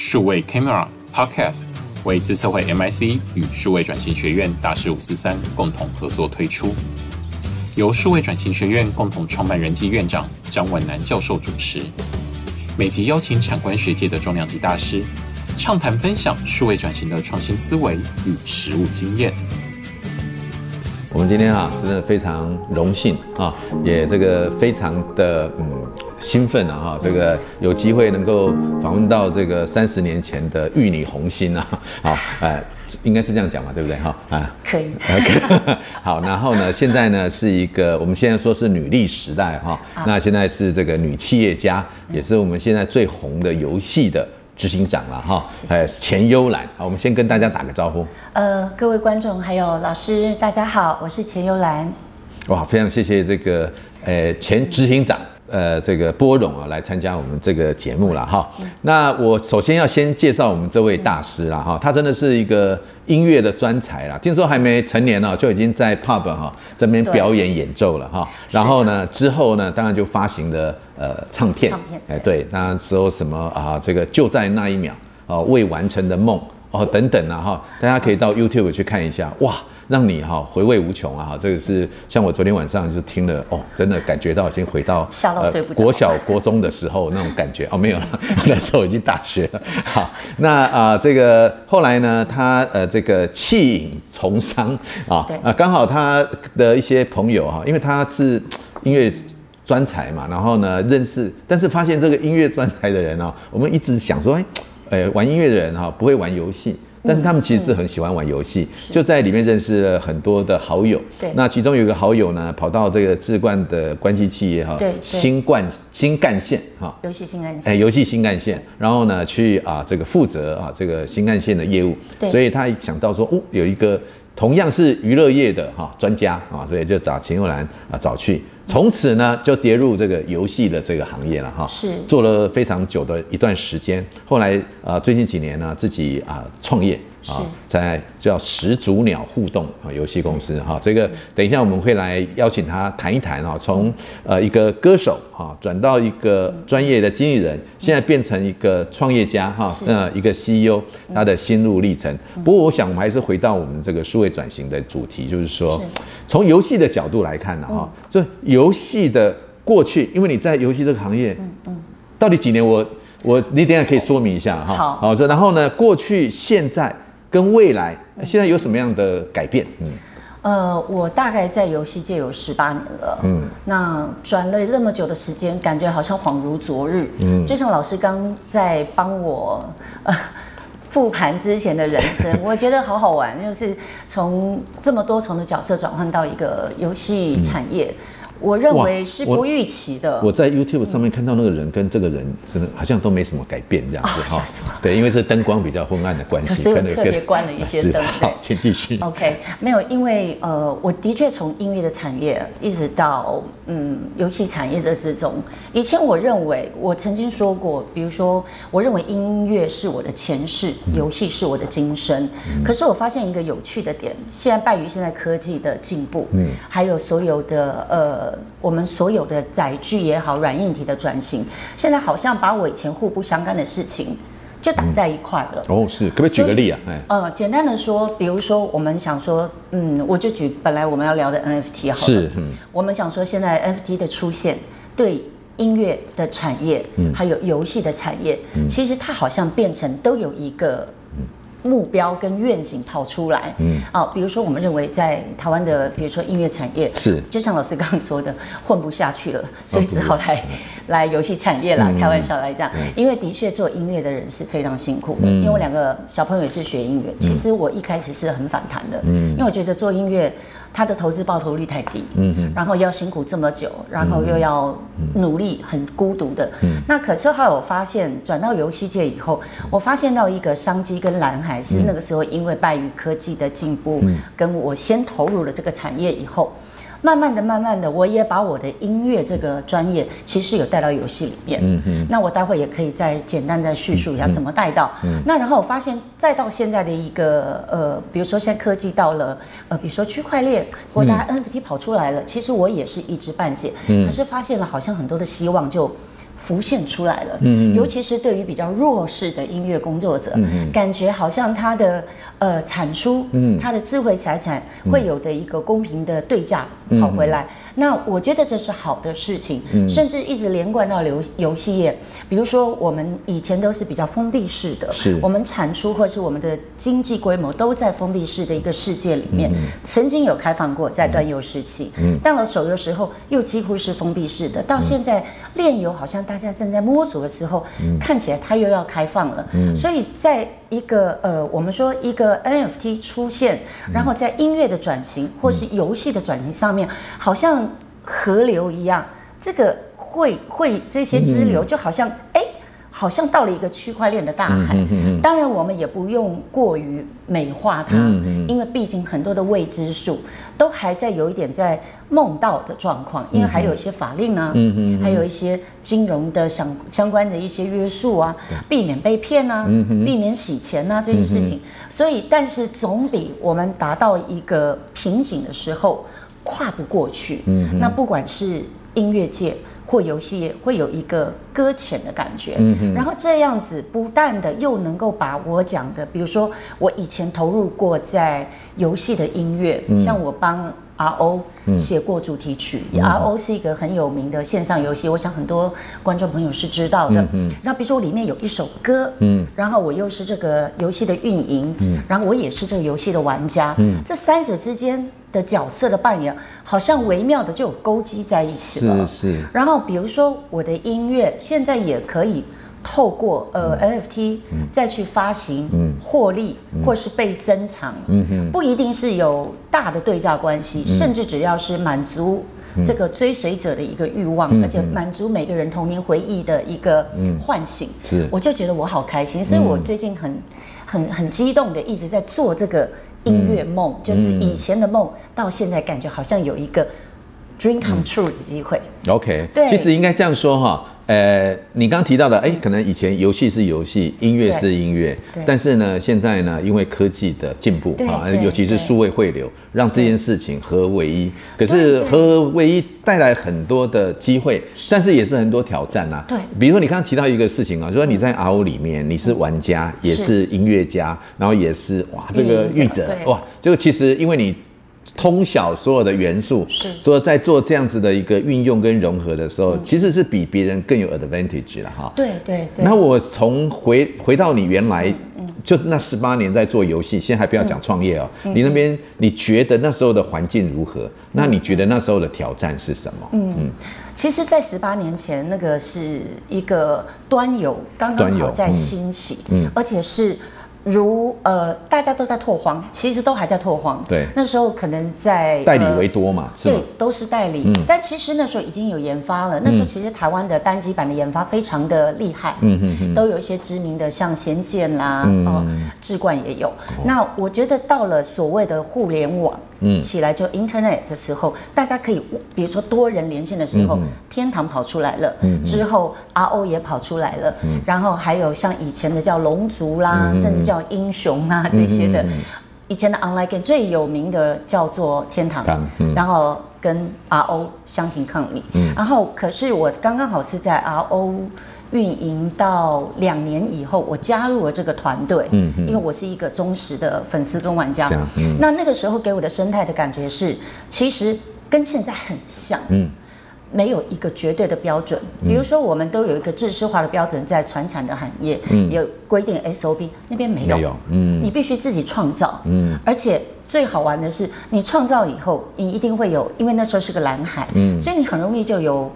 数位 Camera Podcast 为资策会 MIC 与数位转型学院大师五四三共同合作推出，由数位转型学院共同创办人暨院长张文南教授主持，每集邀请产官学界的重量级大师，畅谈分享数位转型的创新思维与实务经验。我们今天啊，真的非常荣幸啊，也这个非常的嗯兴奋啊哈，这个有机会能够访问到这个三十年前的玉女红心啊，好，哎，应该是这样讲嘛，对不对哈？啊，可以。OK，好，然后呢，现在呢是一个我们现在说是女力时代哈，那现在是这个女企业家，也是我们现在最红的游戏的。执行长了哈，呃，钱幽兰，好，我们先跟大家打个招呼。呃，各位观众还有老师，大家好，我是钱幽兰。哇，非常谢谢这个呃前执行长。呃，这个波荣啊，来参加我们这个节目了哈。那我首先要先介绍我们这位大师了哈，他真的是一个音乐的专才啦。听说还没成年呢，就已经在 pub 哈这边表演演奏了哈。然后呢，之后呢，当然就发行了呃唱片。唱片。哎，对，那时候什么啊，这个就在那一秒啊，未完成的梦哦等等啊哈，大家可以到 YouTube 去看一下哇。让你哈回味无穷啊哈，这个是像我昨天晚上就听了哦，真的感觉到已经回到呃国小国中的时候那种感觉哦，没有了，那时候已经大学了。好，那啊、呃、这个后来呢，他呃这个弃隐从商啊啊，刚好他的一些朋友哈，因为他是音乐专才嘛，然后呢认识，但是发现这个音乐专才的人啊，我们一直想说，哎，呃玩音乐的人哈不会玩游戏。但是他们其实是很喜欢玩游戏，就在里面认识了很多的好友。对，那其中有一个好友呢，跑到这个智冠的关系企业哈，对，新冠新干线哈，游戏新干线，哎，游戏新干线，然后呢去啊这个负责啊这个新干线的业务。对，所以他想到说，哦，有一个同样是娱乐业的哈专家啊，所以就找钱幽兰啊找去。从此呢，就跌入这个游戏的这个行业了哈，是做了非常久的一段时间。后来呃，最近几年呢，自己啊创业。啊，在叫始祖鸟互动啊游戏公司哈，这个等一下我们会来邀请他谈一谈哈，从呃一个歌手哈转到一个专业的经纪人，现在变成一个创业家哈，呃一个 CEO 他的心路历程。不过我想我们还是回到我们这个数位转型的主题，就是说从游戏的角度来看呢哈，这游戏的过去，因为你在游戏这个行业，到底几年？我我你等下可以说明一下哈。好，好，然后呢，过去现在。跟未来现在有什么样的改变？嗯，呃，我大概在游戏界有十八年了。嗯，那转了那么久的时间，感觉好像恍如昨日。嗯，就像老师刚在帮我呃 复盘之前的人生，我觉得好好玩，就是从这么多重的角色转换到一个游戏产业。嗯我认为是不预期的。我在 YouTube 上面看到那个人跟这个人真的好像都没什么改变这样子哈。对，因为是灯光比较昏暗的关系，所以我特别关了一些灯。好，请继续。OK，没有，因为呃，我的确从音乐的产业一直到嗯游戏产业这之中。以前我认为，我曾经说过，比如说，我认为音乐是我的前世，游戏是我的今生。可是我发现一个有趣的点，现在败于现在科技的进步，嗯，还有所有的呃。我们所有的载具也好，软硬体的转型，现在好像把我以前互不相干的事情就打在一块了。哦，是，可不可以举个例啊？呃，简单的说，比如说我们想说，嗯，我就举本来我们要聊的 NFT 好了。是，嗯，我们想说，现在 NFT 的出现对音乐的产业，嗯，还有游戏的产业，嗯，其实它好像变成都有一个。目标跟愿景跑出来，嗯，啊，比如说我们认为在台湾的，比如说音乐产业是，就像老师刚刚说的，混不下去了，所以只好来来游戏产业啦。开玩笑来讲，因为的确做音乐的人是非常辛苦的，因为我两个小朋友也是学音乐，其实我一开始是很反弹的，嗯，因为我觉得做音乐。他的投资报酬率太低，嗯嗯，然后要辛苦这么久，然后又要努力，很孤独的。嗯，那可是后来我发现，转到游戏界以后，我发现到一个商机跟蓝海，是那个时候因为拜于科技的进步，跟我先投入了这个产业以后。慢慢的，慢慢的，我也把我的音乐这个专业，其实有带到游戏里面。嗯嗯。那我待会也可以再简单再叙述一下怎么带到。嗯。那然后我发现，再到现在的一个呃，比如说现在科技到了呃，比如说区块链或大家 NFT 跑出来了，其实我也是一知半解。嗯。可是发现了，好像很多的希望就浮现出来了。嗯，尤其是对于比较弱势的音乐工作者，嗯，感觉好像他的呃产出，嗯，他的智慧财产会有的一个公平的对价跑回来。那我觉得这是好的事情，嗯、甚至一直连贯到游游戏业。比如说，我们以前都是比较封闭式的，是我们产出或是我们的经济规模都在封闭式的一个世界里面。嗯、曾经有开放过，在端游时期，嗯、到了手游时候又几乎是封闭式的。到现在炼游好像大家正在摸索的时候，嗯、看起来它又要开放了。嗯、所以在一个呃，我们说一个 NFT 出现，然后在音乐的转型或是游戏的转型上面，好像河流一样，这个会会这些支流就好像哎。好像到了一个区块链的大海，嗯、哼哼哼，当然我们也不用过于美化它，嗯、因为毕竟很多的未知数都还在有一点在梦到的状况，因为还有一些法令啊，还有一些金融的相相关的一些约束啊，避免被骗啊，嗯、避免洗钱啊这些事情，嗯、所以但是总比我们达到一个瓶颈的时候跨不过去，嗯、那不管是音乐界。或游戏业会有一个搁浅的感觉，嗯哼，然后这样子不但的又能够把我讲的，比如说我以前投入过在游戏的音乐，嗯、像我帮 RO 写过主题曲，嗯、RO 是一个很有名的线上游戏，我想很多观众朋友是知道的。嗯然后比如说我里面有一首歌，嗯，然后我又是这个游戏的运营，嗯，然后我也是这个游戏的玩家，嗯，这三者之间的角色的扮演，好像微妙的就有勾稽在一起了。是是。然后比如说我的音乐现在也可以透过呃 NFT 再去发行，获利或是被珍藏，不一定是有大的对价关系，甚至只要是满足这个追随者的一个欲望，而且满足每个人童年回忆的一个唤醒，是，我就觉得我好开心，所以我最近很很很激动的一直在做这个。音乐梦就是以前的梦，到现在感觉好像有一个 dream come true 的机会。OK，对，其实应该这样说哈。呃，你刚刚提到的，哎，可能以前游戏是游戏，音乐是音乐，但是呢，现在呢，因为科技的进步啊，尤其是数位汇流，让这件事情合为一。可是合为一带来很多的机会，但是也是很多挑战呐。对，比如说你刚刚提到一个事情啊，就说你在 RO 里面，你是玩家，也是音乐家，然后也是哇，这个译者哇，这个其实因为你。通晓所有的元素，是，所以在做这样子的一个运用跟融合的时候，嗯、其实是比别人更有 advantage 了哈。对对对。那我从回回到你原来，嗯、就那十八年在做游戏，先还不要讲创业哦。嗯、你那边你觉得那时候的环境如何？嗯、那你觉得那时候的挑战是什么？嗯嗯。其实，在十八年前，那个是一个端游刚刚好在兴起，嗯，嗯而且是。如呃，大家都在拓荒，其实都还在拓荒。对，那时候可能在代理为多嘛，呃、对，都是代理。嗯、但其实那时候已经有研发了。那时候其实台湾的单机版的研发非常的厉害，嗯嗯嗯，都有一些知名的，像仙剑啦，嗯、哦，志冠也有。哦、那我觉得到了所谓的互联网。嗯，起来就 Internet 的时候，大家可以，比如说多人连线的时候，嗯、天堂跑出来了，嗯、之后 RO 也跑出来了，嗯、然后还有像以前的叫龙族啦，嗯、甚至叫英雄啊这些的，以前的 Online Game 最有名的叫做天堂，嗯、然后跟 RO 相提抗礼，嗯、然后可是我刚刚好是在 RO。运营到两年以后，我加入了这个团队，嗯嗯，因为我是一个忠实的粉丝跟玩家，嗯，那那个时候给我的生态的感觉是，其实跟现在很像，嗯，没有一个绝对的标准，比如说我们都有一个制式化的标准在传产的行业，嗯，有规定 SOP，那边没有，没有，嗯，你必须自己创造，嗯，而且最好玩的是，你创造以后，你一定会有，因为那时候是个蓝海，嗯，所以你很容易就有。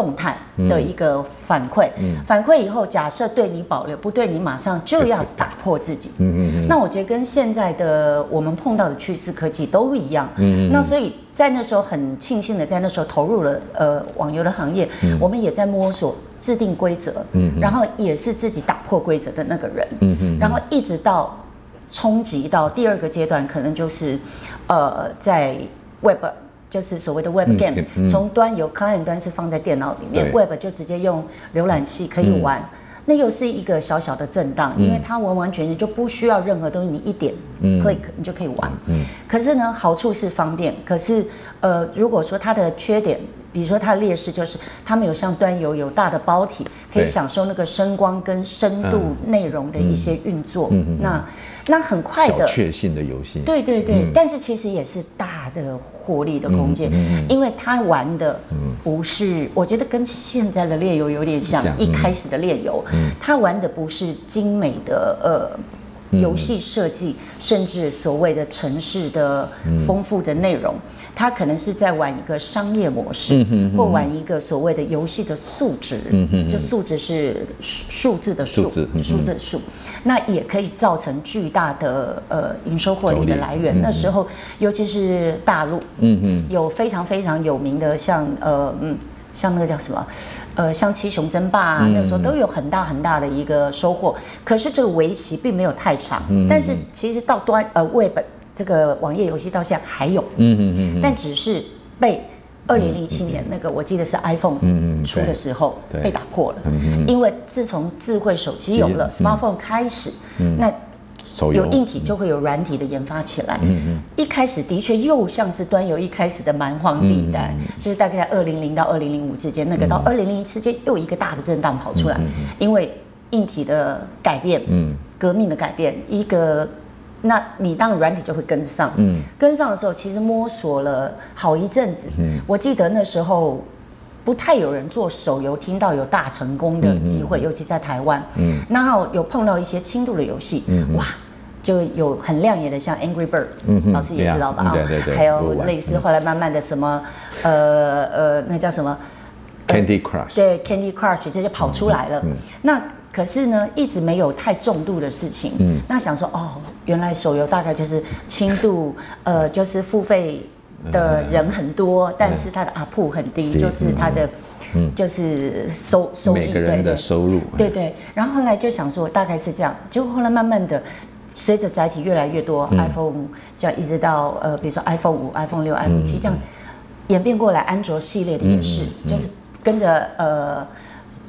动态的一个反馈，嗯嗯、反馈以后，假设对你保留，不对你马上就要打破自己。嗯嗯嗯、那我觉得跟现在的我们碰到的趋势科技都一样。嗯嗯、那所以在那时候很庆幸的，在那时候投入了呃网游的行业，嗯、我们也在摸索制定规则，嗯、然后也是自己打破规则的那个人。嗯嗯、然后一直到冲击到第二个阶段，可能就是呃在 Web。就是所谓的 Web Game，从、端有 Client 端是放在电脑里面，Web 就直接用浏览器可以玩，嗯、那又是一个小小的震荡，嗯、因为它完完全全就不需要任何东西，你一点 click 你就可以玩。嗯嗯、可是呢，好处是方便，可是呃，如果说它的缺点比如说它的劣势就是它没有像端游有大的包体，可以享受那个声光跟深度内容的一些运作。嗯嗯、那那很快的小确幸的游戏，对对对、嗯，但是其实也是大的获利的空间、因为它玩的不是，我觉得跟现在的猎游有点像，一开始的猎游，它玩的不是精美的呃。游戏设计，甚至所谓的城市的丰富的内容，它可能是在玩一个商业模式，或玩一个所谓的游戏的数值，就数值是数字的数，数字的数，那也可以造成巨大的呃营收获利的来源。那时候，尤其是大陆，有非常非常有名的像呃嗯。像那个叫什么，呃，像七雄争霸啊，那时候都有很大很大的一个收获。可是这个围棋并没有太长，但是其实到端呃 Web 这个网页游戏到现在还有，嗯嗯嗯，但只是被二零零七年那个我记得是 iPhone 出的时候被打破了，因为自从智慧手机有了 Smartphone 开始，那。有硬体就会有软体的研发起来。嗯嗯。一开始的确又像是端游一开始的蛮荒地带，就是大概在二零零到二零零五之间，那个到二零零一之间又一个大的震荡跑出来，因为硬体的改变，嗯，革命的改变，一个，那你当然软体就会跟上，嗯，跟上的时候其实摸索了好一阵子，嗯，我记得那时候不太有人做手游，听到有大成功的机会，尤其在台湾，嗯，然后有碰到一些轻度的游戏，嗯，哇。就有很亮眼的，像 Angry Bird，嗯、老师也知道吧？啊、嗯，对对对，还有类似后来慢慢的什么，呃呃，那叫什么？Candy Crush。对，Candy Crush 这就跑出来了。那可是呢，一直没有太重度的事情。嗯。那想说，哦，原来手游大概就是轻度，呃，就是付费的人很多，嗯、但是它的 ARPU 很低，嗯、就是它的，嗯，就是收收益，每个人的收入。对对，对。然后后来就想说，大概是这样，结果后来慢慢的。随着载体越来越多、嗯、，iPhone 这样一直到呃，比如说 iPhone 五、iPhone 六、iPhone 七这样演变过来，安卓系列的也是，就是跟着呃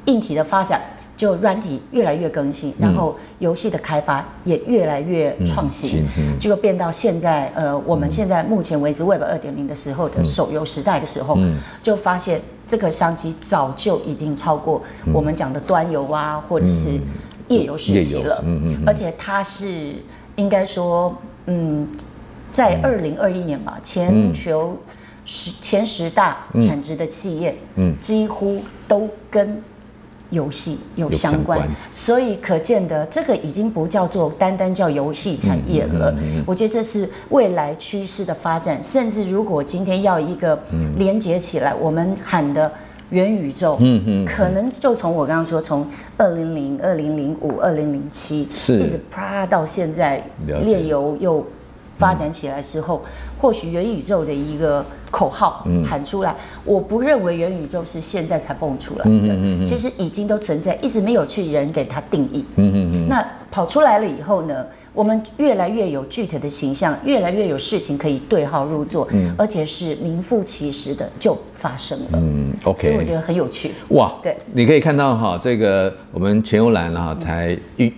硬体的发展，就软体越来越更新，然后游戏的开发也越来越创新，结果变到现在呃，我们现在目前为止 Web 二点零的时候的手游时代的时候，就发现这个商机早就已经超过我们讲的端游啊，或者是。页游时期了，嗯嗯，而且它是应该说，嗯，在二零二一年吧，全球十前十大产值的企业，嗯，几乎都跟游戏有相关，所以可见的这个已经不叫做单单叫游戏产业了。我觉得这是未来趋势的发展，甚至如果今天要一个连接起来，我们喊的。元宇宙，嗯嗯，可能就从我刚刚说，从二零零、二零零五、二零零七，一直啪到现在，炼油又发展起来之后，或许元宇宙的一个口号喊出来，我不认为元宇宙是现在才蹦出来的，其实已经都存在，一直没有去人给它定义，嗯嗯嗯，那跑出来了以后呢？我们越来越有具体的形象，越来越有事情可以对号入座，嗯，而且是名副其实的就发生了，嗯，OK，所以我觉得很有趣，哇，对，你可以看到哈，这个我们钱悠兰哈才运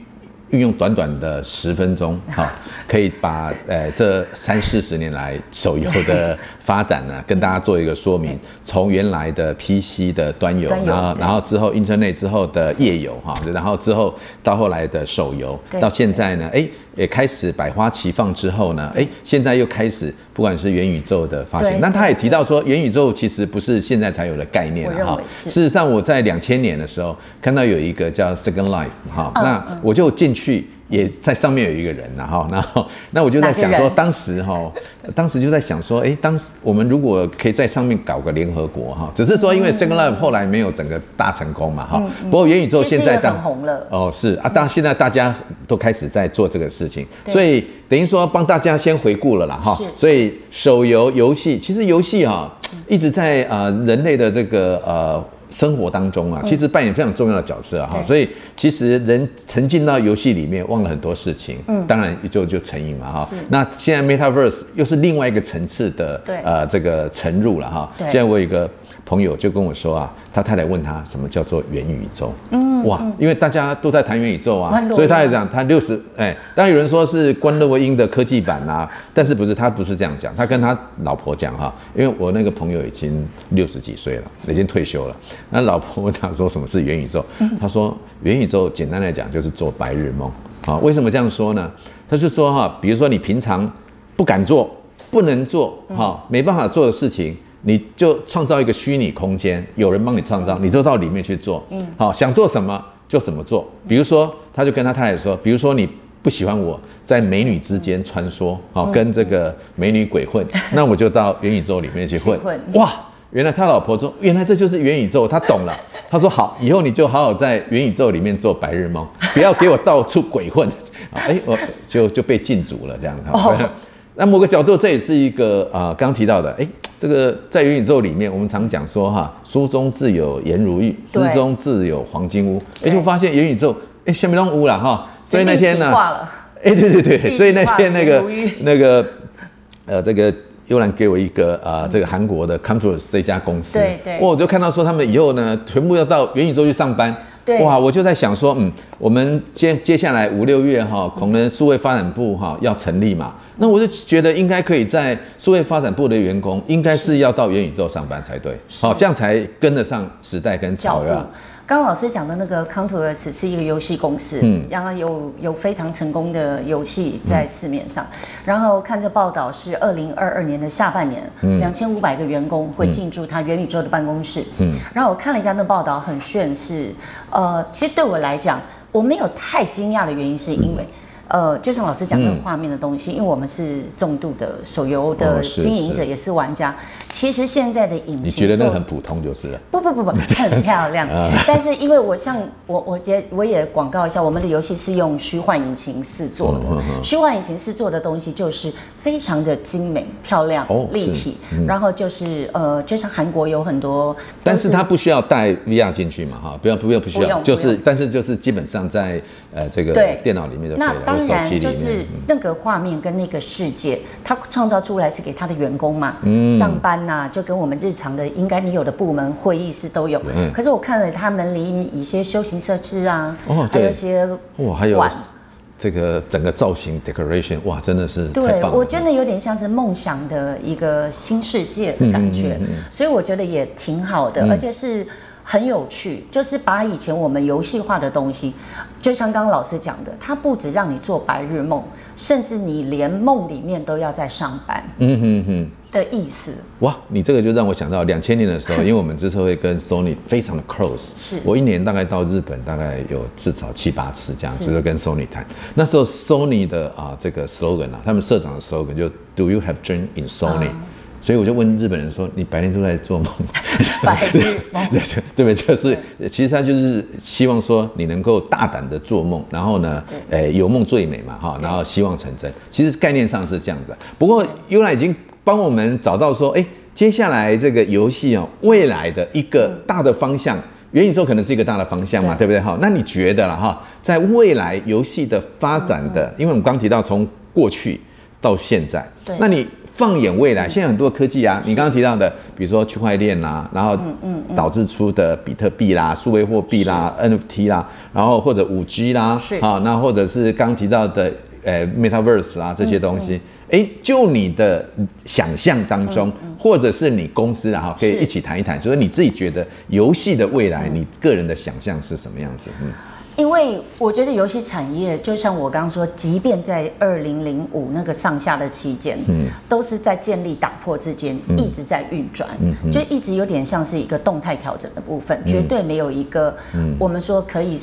运用短短的十分钟哈，可以把呃这三四十年来手游的发展呢跟大家做一个说明，从原来的 PC 的端游，然后然后之后 Internet 之后的页游哈，然后之后到后来的手游，到现在呢，哎。也开始百花齐放之后呢，哎，现在又开始不管是元宇宙的发现，那他也提到说，元宇宙其实不是现在才有的概念哈。事实上，我在两千年的时候看到有一个叫 Second Life 哈，那我就进去。也在上面有一个人，然后，然后，那我就在想说，当时哈，当时就在想说，哎，当时我们如果可以在上面搞个联合国哈，只是说因为 Second Life 后来没有整个大成功嘛哈。不过元宇宙现在当很红了哦，是啊，当现在大家都开始在做这个事情，所以等于说帮大家先回顾了啦哈。所以手游游戏其实游戏哈一直在呃人类的这个呃。生活当中啊，其实扮演非常重要的角色哈、嗯，所以其实人沉浸到游戏里面，忘了很多事情，嗯，当然就就成瘾嘛哈。那现在 Metaverse 又是另外一个层次的，对，呃，这个沉入了哈。现在我有一个朋友就跟我说啊，他太太问他什么叫做元宇宙？嗯，哇，因为大家都在谈元宇宙啊，所以他也讲他六十哎，当然有人说是关洛音的科技版啊，但是不是他不是这样讲，他跟他老婆讲哈，因为我那个朋友已经六十几岁了，已经退休了，那老婆问他说什么是元宇宙？他说元宇宙简单来讲就是做白日梦啊，为什么这样说呢？他就说哈，比如说你平常不敢做、不能做、哈没办法做的事情。你就创造一个虚拟空间，有人帮你创造，你就到里面去做。嗯，好，想做什么就怎么做。比如说，他就跟他太太说，比如说你不喜欢我在美女之间穿梭，好，跟这个美女鬼混，那我就到元宇宙里面去混。哇，原来他老婆说，原来这就是元宇宙，他懂了。他说好，以后你就好好在元宇宙里面做白日梦，不要给我到处鬼混。哎，我就就被禁足了这样子。那某个角度，这也是一个啊，刚、呃、刚提到的，哎，这个在元宇宙里面，我们常讲说哈，书中自有颜如玉，诗中自有黄金屋，哎，就发现元宇宙，哎，下面都屋了哈，所以那天呢，哎，对对对，所以那天那个那个呃，这个悠然给我一个啊、呃，这个韩国的 COMTOURS 这家公司，对对，我就看到说他们以后呢，全部要到元宇宙去上班。对。哇，我就在想说，嗯，我们接接下来五六月哈，可能数位发展部哈要成立嘛，那我就觉得应该可以在数位发展部的员工，应该是要到元宇宙上班才对，好，这样才跟得上时代跟潮流。刚刚老师讲的那个 COMTOURS 是一个游戏公司，嗯，然后有有非常成功的游戏在市面上，嗯、然后看这报道是二零二二年的下半年，两千五百个员工会进驻他元宇宙的办公室，嗯，然后我看了一下那报道很炫，是，呃，其实对我来讲，我没有太惊讶的原因是因为。嗯呃，就像老师讲那个画面的东西，嗯、因为我们是重度的手游的经营者，也是玩家。哦、其实现在的引擎，你觉得那很普通就是了？不不不不，很漂亮。但是因为我像我，我也我也广告一下，我们的游戏是用虚幻引擎四做的。虚幻、嗯、引擎四做的东西就是非常的精美、漂亮、哦、立体。嗯、然后就是呃，就像韩国有很多，但是它不需要带 VR 进去嘛？哈，不要不要不需要，就是但是就是基本上在呃这个电脑里面就可以了。当然，就是那个画面跟那个世界，他创造出来是给他的员工嘛，嗯、上班呐、啊，就跟我们日常的应该你有的部门会议室都有。嗯、可是我看了他们离一些休闲设施啊，哦、还有一些哇，还有这个整个造型 decoration，哇，真的是。对，我真的有点像是梦想的一个新世界的感觉，嗯嗯嗯嗯、所以我觉得也挺好的，嗯、而且是。很有趣，就是把以前我们游戏化的东西，就像刚刚老师讲的，它不止让你做白日梦，甚至你连梦里面都要在上班。嗯哼哼的意思。哇，你这个就让我想到两千年的时候，因为我们这次会跟 Sony 非常的 close，是我一年大概到日本大概有至少七八次这样，就是跟 Sony 谈。那时候 Sony 的啊这个 slogan 啊，他们社长的 slogan 就 Do you have dream in Sony？、嗯所以我就问日本人说：“你白天都在做梦？” 白日梦，对不对？就是其实他就是希望说你能够大胆的做梦，然后呢，诶，有梦最美嘛，哈，然后希望成真。其实概念上是这样子。不过悠然已经帮我们找到说，哎，接下来这个游戏哦，未来的一个大的方向，元宇宙可能是一个大的方向嘛，对不对？哈，那你觉得了哈，在未来游戏的发展的，因为我们刚提到从过去到现在，那你。放眼未来，现在很多科技啊，你刚刚提到的，比如说区块链啦，然后导致出的比特币啦、数位货币啦、NFT 啦，然后或者五 G 啦，好，那或者是刚提到的呃 Metaverse 啦这些东西，哎，就你的想象当中，或者是你公司啊，哈，可以一起谈一谈，就是你自己觉得游戏的未来，你个人的想象是什么样子？嗯。因为我觉得游戏产业就像我刚刚说，即便在二零零五那个上下的期间，嗯，都是在建立打破之间，一直在运转，嗯，就一直有点像是一个动态调整的部分，绝对没有一个，我们说可以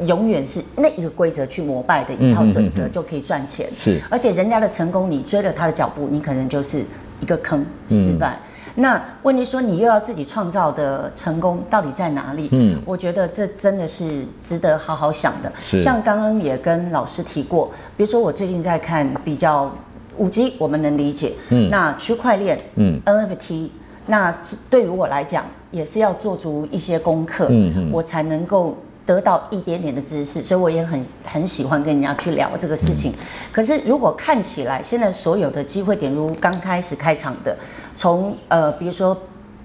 永远是那一个规则去膜拜的一套准则就可以赚钱，是，而且人家的成功，你追了他的脚步，你可能就是一个坑，失败。那问题说，你又要自己创造的成功到底在哪里？嗯，我觉得这真的是值得好好想的。是，像刚刚也跟老师提过，比如说我最近在看比较五 G，我们能理解。嗯，那区块链，嗯，NFT，那对于我来讲也是要做足一些功课，嗯嗯，我才能够。得到一点点的知识，所以我也很很喜欢跟人家去聊这个事情。嗯、可是如果看起来现在所有的机会点，如刚开始开场的，从呃比如说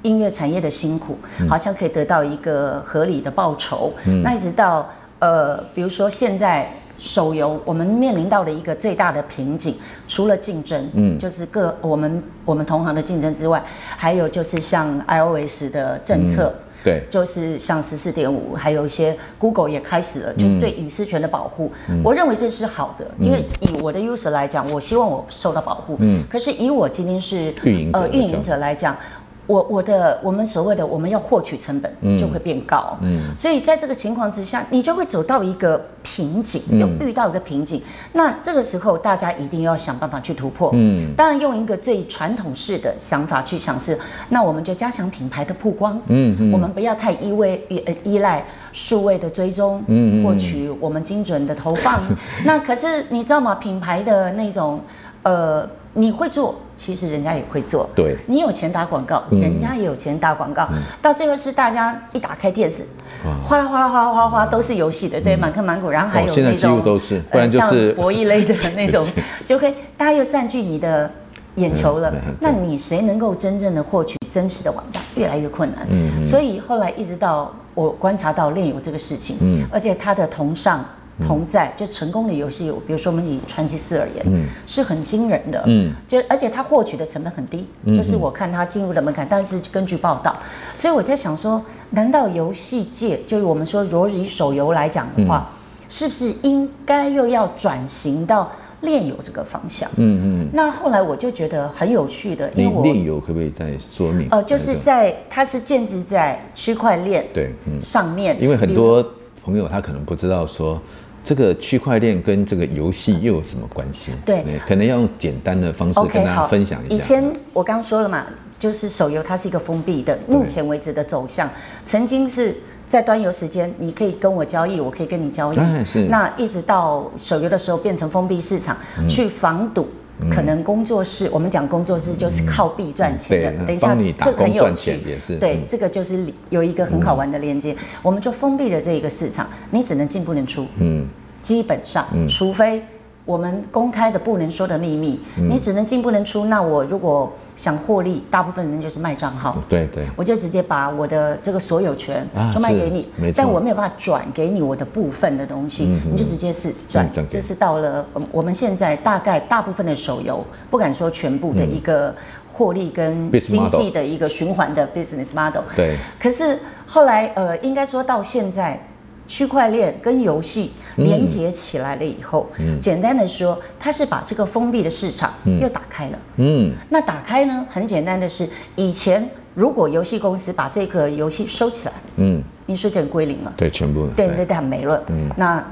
音乐产业的辛苦，好像可以得到一个合理的报酬。嗯、那一直到呃，比如说现在手游，我们面临到的一个最大的瓶颈，除了竞争，嗯，就是各我们我们同行的竞争之外，还有就是像 iOS 的政策。嗯对，就是像十四点五，还有一些 Google 也开始了，就是对隐私权的保护。嗯、我认为这是好的，嗯、因为以我的 user 来讲，我希望我受到保护。嗯，可是以我今天是运营呃运营者来讲。我我的我们所谓的我们要获取成本就会变高，所以在这个情况之下，你就会走到一个瓶颈，又遇到一个瓶颈。嗯、那这个时候大家一定要想办法去突破，嗯，当然用一个最传统式的想法去想是，那我们就加强品牌的曝光，嗯，嗯，我们不要太依偎依赖数位的追踪，嗯，获取我们精准的投放。嗯、那可是你知道吗？品牌的那种呃。你会做，其实人家也会做。对，你有钱打广告，人家也有钱打广告。到最后是大家一打开电视，哗啦哗啦哗啦哗啦哗都是游戏的，对，满坑满谷。然后还有那种，几乎都是，不然就是博弈类的 那种，就可以大家又占据你的眼球了。那你谁能够真正的获取真实的网站，越来越困难。嗯，所以后来一直到我观察到链游这个事情，嗯，而且它的同上。同在就成功的游戏，比如说我们以传奇四而言，嗯，是很惊人的，嗯，就而且它获取的成本很低，嗯、就是我看它进入的门槛，但是根据报道，所以我在想说，难道游戏界，就是我们说，如果以手游来讲的话，嗯、是不是应该又要转型到链游这个方向？嗯嗯。那后来我就觉得很有趣的，因为我链游可不可以再说明？呃，就是在它是建置在区块链对上面，因为很多朋友他可能不知道说。这个区块链跟这个游戏又有什么关系？对，可能要用简单的方式跟大家分享一下。以前我刚刚说了嘛，就是手游它是一个封闭的，目前为止的走向，曾经是在端游时间，你可以跟我交易，我可以跟你交易。是。那一直到手游的时候变成封闭市场，去防堵。可能工作室，我们讲工作室就是靠币赚钱的。等一下，这个很有趣，也是对，这个就是有一个很好玩的连接。我们就封闭了这一个市场，你只能进不能出。嗯，基本上，除非我们公开的不能说的秘密，你只能进不能出。那我如果想获利，大部分人就是卖账号。对对，我就直接把我的这个所有权就卖给你，但我没有办法转给你我的部分的东西，你就直接是转。这是到了我们现在大概大部分的手游，不敢说全部的一个获利跟经济的一个循环的 business model。对。可是后来呃，应该说到现在。区块链跟游戏连接起来了以后，嗯，简单的说，它是把这个封闭的市场又打开了。嗯，那打开呢，很简单的是，以前如果游戏公司把这个游戏收起来，嗯，你说就归零了，对，全部，对对。对，没了。嗯，那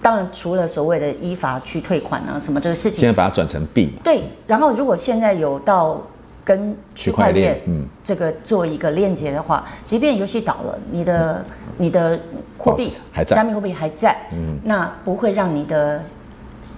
当然除了所谓的依法去退款啊什么这个事情，现在把它转成币。对，然后如果现在有到。跟区块链这个做一个链接的话，即便游戏倒了，你的你的货币加密货币还在，嗯，那不会让你的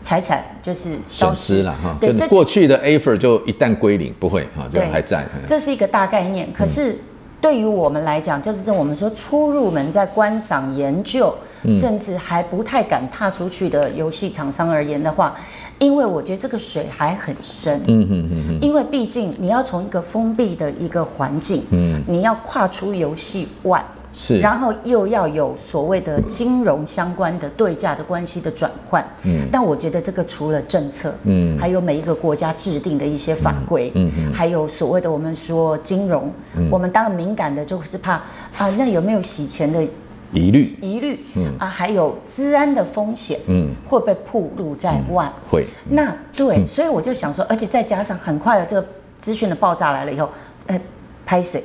财产就是消失了哈。对，过去的 Aether 就一旦归零，不会哈，就还在。这是一个大概念，可是对于我们来讲，就是我们说初入门在观赏研究，甚至还不太敢踏出去的游戏厂商而言的话。因为我觉得这个水还很深，嗯嗯嗯，因为毕竟你要从一个封闭的一个环境，嗯，你要跨出游戏外，是，然后又要有所谓的金融相关的对价的关系的转换，嗯，但我觉得这个除了政策，嗯，还有每一个国家制定的一些法规，嗯嗯，还有所谓的我们说金融，我们当然敏感的就是怕啊，那有没有洗钱的？疑虑，疑虑，嗯啊，还有治安的风险，嗯，会被暴露在外，嗯、会。那对，所以我就想说，而且再加上很快的这个资讯的爆炸来了以后，哎，拍谁，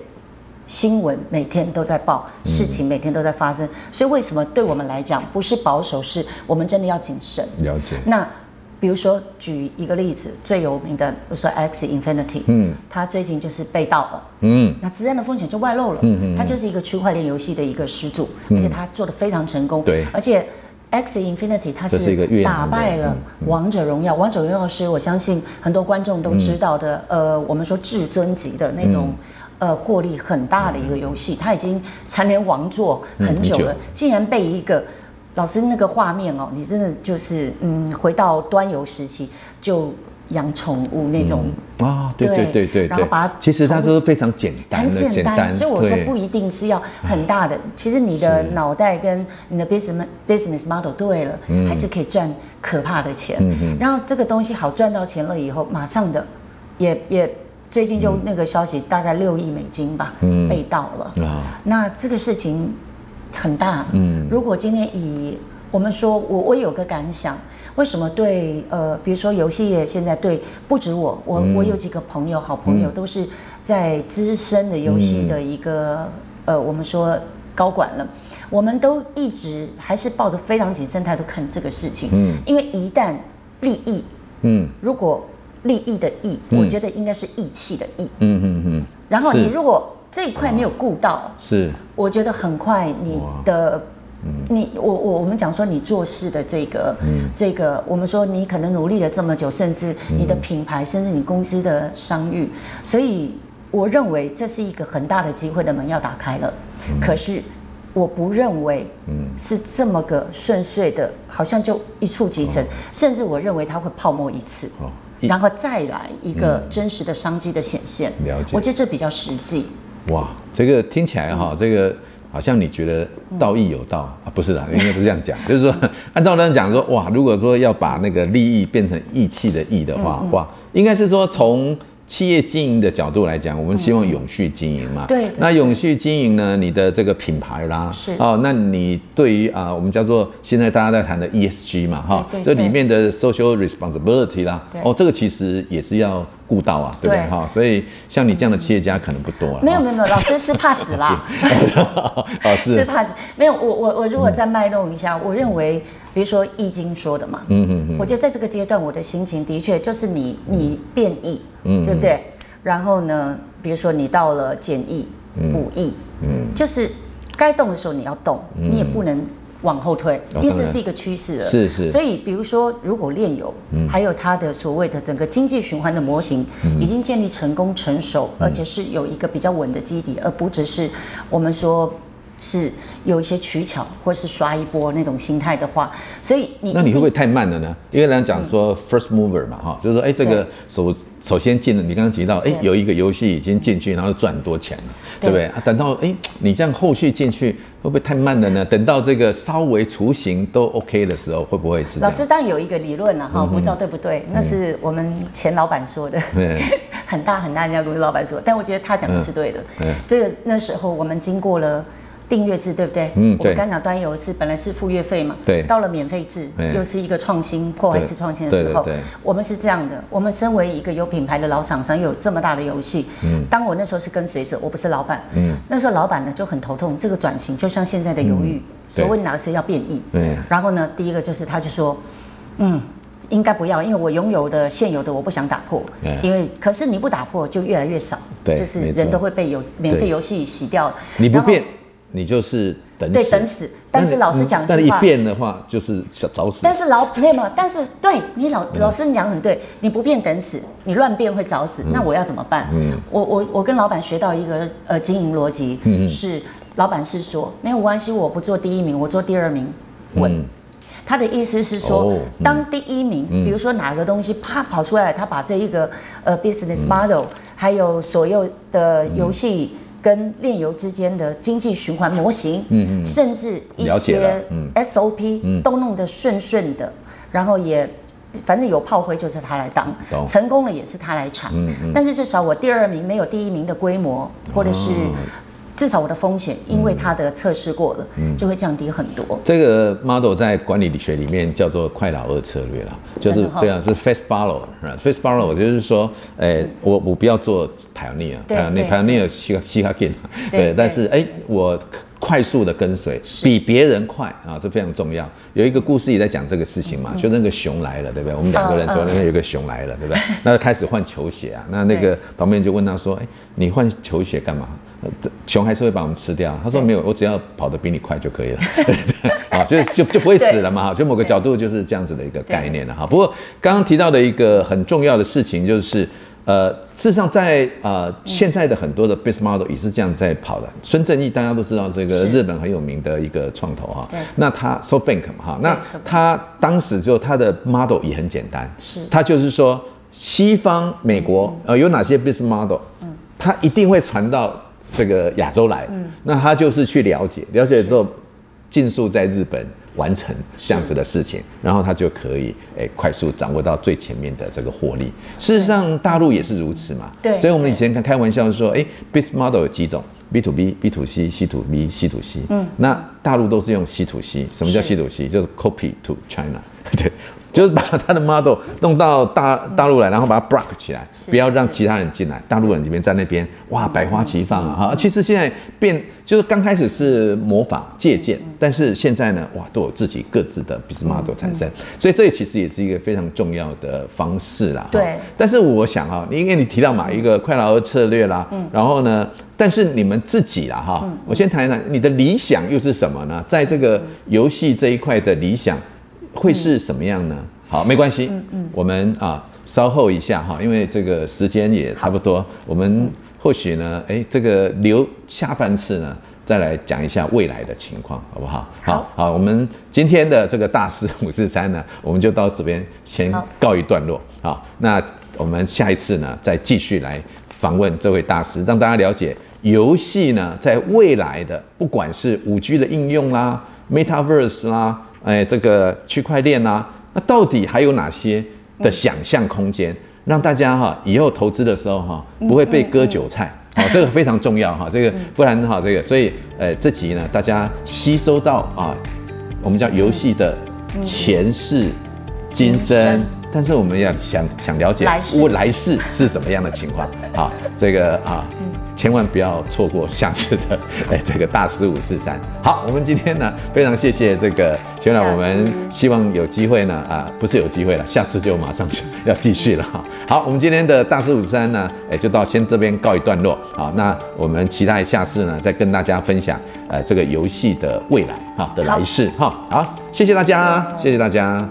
新闻每天都在报，事情每天都在发生，嗯、所以为什么对我们来讲不是保守，是我们真的要谨慎。了解。那。比如说，举一个例子，最有名的，比如说 Axie Infinity，嗯，它最近就是被盗了，嗯，那资安的风险就外露了，嗯嗯，它就是一个区块链游戏的一个始祖，而且它做的非常成功，对，而且 Axie Infinity 它是打败了王者荣耀，王者荣耀是我相信很多观众都知道的，呃，我们说至尊级的那种，呃，获利很大的一个游戏，它已经蝉联王座很久了，竟然被一个。老师那个画面哦，你真的就是嗯，回到端游时期，就养宠物那种啊，对对对对，然后把它其实它是非常简单，很简单，所以我说不一定是要很大的，其实你的脑袋跟你的 business business model 对了，还是可以赚可怕的钱。然后这个东西好赚到钱了以后，马上的也也最近就那个消息，大概六亿美金吧，被盗了。那这个事情很大。嗯，如果今天以我们说，我我有个感想。为什么对呃，比如说游戏业现在对不止我，我、嗯、我有几个朋友，好朋友都是在资深的游戏的一个、嗯、呃，我们说高管了，我们都一直还是抱着非常谨慎态度看这个事情，嗯，因为一旦利益，嗯，如果利益的益，嗯、我觉得应该是义气的义，嗯嗯嗯，然后你如果这一块没有顾到，是，我觉得很快你的。你我我我们讲说你做事的这个，嗯、这个我们说你可能努力了这么久，甚至你的品牌，嗯、甚至你公司的商誉，所以我认为这是一个很大的机会的门要打开了。嗯、可是我不认为是这么个顺遂的，好像就一触即成，哦、甚至我认为它会泡沫一次，哦、一。然后再来一个真实的商机的显现。了解，我觉得这比较实际。哇，这个听起来哈，嗯、这个。好像你觉得道义有道、嗯、啊？不是的，应该不是这样讲。就是说，按照那样讲说，哇，如果说要把那个利益变成义气的义的话，嗯嗯、哇，应该是说从企业经营的角度来讲，我们希望永续经营嘛。对、嗯。那永续经营呢？你的这个品牌啦，是哦，那你对于啊，我们叫做现在大家在谈的 ESG 嘛，哈，这里面的 social responsibility 啦，对哦，这个其实也是要。顾到啊，对不对哈？所以像你这样的企业家可能不多了。没有没有没有，老师是怕死啦。老师 是怕死。没有，我我我如果再脉动一下，我认为，比如说《易经》说的嘛，嗯嗯嗯，我觉得在这个阶段，我的心情的确就是你你变易，嗯，对不对？然后呢，比如说你到了简易补易，嗯，就是该动的时候你要动，你也不能。往后退，因为这是一个趋势了。是是。所以，比如说，如果炼油，还有它的所谓的整个经济循环的模型，已经建立成功成熟，而且是有一个比较稳的基底，而不只是我们说是有一些取巧或是刷一波那种心态的话，所以你那你会不会太慢了呢？因为人家讲说 first mover 嘛，哈，就是说，哎，这个首首先进了，你刚刚提到，哎，有一个游戏已经进去，然后赚很多钱了，对不对？啊，等到哎，你这样后续进去。会不会太慢了呢？等到这个稍微雏形都 OK 的时候，会不会是？老师当然有一个理论了哈，不知道对不对？那是我们前老板说的，很大很大一家公司老板说，但我觉得他讲的是对的。这个那时候我们经过了。订阅制对不对？嗯，对。我刚讲端游是本来是付月费嘛，对。到了免费制，又是一个创新破坏式创新的时候，我们是这样的。我们身为一个有品牌的老厂商，又有这么大的游戏，嗯。当我那时候是跟随者，我不是老板，嗯。那时候老板呢就很头痛，这个转型就像现在的犹豫，所谓哪个是要变异，对。然后呢，第一个就是他就说，嗯，应该不要，因为我拥有的现有的我不想打破，因为可是你不打破就越来越少，对，就是人都会被有免费游戏洗掉，你不变。你就是等死，对，等死。但是老师讲句话，但是一变的话就是找死。但是老没有嘛？但是对你老老师你讲很对，你不变等死，你乱变会找死。那我要怎么办？嗯，我我我跟老板学到一个呃经营逻辑，是老板是说没有关系，我不做第一名，我做第二名稳。他的意思是说，当第一名，比如说哪个东西啪跑出来，他把这一个呃 business model 还有所有的游戏。跟炼油之间的经济循环模型，嗯嗯，甚至一些 SOP 都弄得顺顺的，然后也反正有炮灰就是他来当，成功了也是他来抢，但是至少我第二名没有第一名的规模，或者是。至少我的风险，因为它的测试过了，嗯，就会降低很多。这个 model 在管理学里面叫做快老二策略了，就是对啊，是 fast follow，fast follow 就是说，哎，我我不要做 pioneer，pioneer 西西卡 kin，对，但是哎，我快速的跟随，比别人快啊，这非常重要。有一个故事也在讲这个事情嘛，就那个熊来了，对不对？我们两个人说那边有个熊来了，对不对？那就开始换球鞋啊，那那个 旁边就问他说，哎，你换球鞋干嘛？熊还是会把我们吃掉。他说没有，我只要跑得比你快就可以了。啊，就就就不会死了嘛。哈，就某个角度就是这样子的一个概念了哈。不过刚刚提到的一个很重要的事情就是，呃，事实上在呃现在的很多的 business model 也是这样在跑的。孙正义大家都知道这个日本很有名的一个创投哈。那他 SoftBank 嘛哈，那他当时就他的 model 也很简单，是他就是说。西方美国呃有哪些 business model，他一定会传到这个亚洲来，那他就是去了解，了解之后，尽速在日本。完成这样子的事情，然后他就可以诶快速掌握到最前面的这个获利。事实上，大陆也是如此嘛。对。所以我们以前开开玩笑说，诶，business model 有几种？B to B、B to C、C to B、C to C。嗯。那大陆都是用 C to C。什么叫 C to C？就是 copy to China。对。就是把他的 model 弄到大大陆来，然后把它 block 起来，不要让其他人进来。大陆人这边在那边，哇，百花齐放啊！哈，其实现在变就是刚开始是模仿借鉴，但是现在呢，哇，都有自己各自的 business model 产生，所以这其实也是一个非常重要的方式啦。对。但是我想啊，因为你提到嘛，一个快劳的策略啦，嗯，然后呢，但是你们自己啦，哈，我先谈一谈你的理想又是什么呢？在这个游戏这一块的理想。会是什么样呢？好，没关系，嗯嗯，我们啊稍后一下哈，因为这个时间也差不多，我们或许呢，哎，这个留下半次呢，再来讲一下未来的情况，好不好？好，好，我们今天的这个大师五四三呢，我们就到这边先告一段落。好，那我们下一次呢，再继续来访问这位大师，让大家了解游戏呢，在未来的不管是五 G 的应用啦，Metaverse 啦。哎，这个区块链啊，那到底还有哪些的想象空间，让大家哈以后投资的时候哈不会被割韭菜？好，这个非常重要哈，这个不然哈这个，所以呃这集呢，大家吸收到啊，我们叫游戏的前世今生，但是我们要想想了解我来世是什么样的情况？好，这个啊。千万不要错过下次的哎，这个大师五四三。好，我们今天呢非常谢谢这个学长，我们希望有机会呢啊，不是有机会了，下次就马上就 要继续了哈。好，我们今天的大师五四三呢，哎，就到先这边告一段落。好，那我们期待下次呢再跟大家分享呃这个游戏的未来哈的来世哈。好，谢谢大家，谢谢大家。